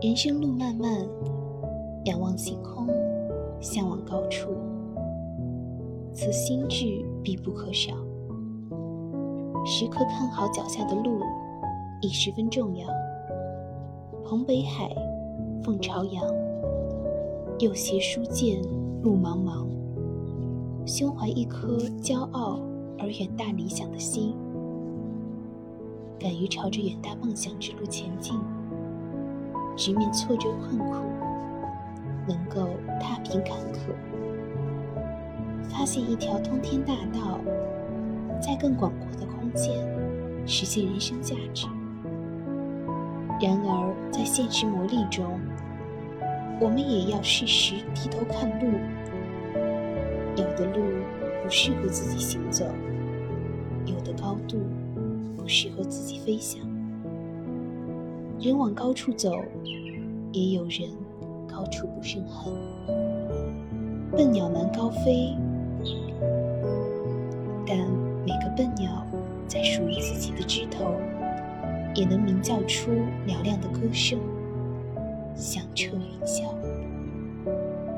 人生路漫漫，仰望星空，向往高处，此心志必不可少。时刻看好脚下的路，亦十分重要。捧北海，凤朝阳，右斜书剑，路茫茫。胸怀一颗骄傲而远大理想的心，敢于朝着远大梦想之路前进，直面挫折困苦，能够踏平坎坷，发现一条通天大道，在更广阔的空间实现人生价值。然而，在现实磨砺中，我们也要适时低头看路。有的路不适合自己行走，有的高度不适合自己飞翔。人往高处走，也有人高处不胜寒。笨鸟难高飞，但每个笨鸟在属于自己的枝头。也能鸣叫出嘹亮的歌声，响彻云霄。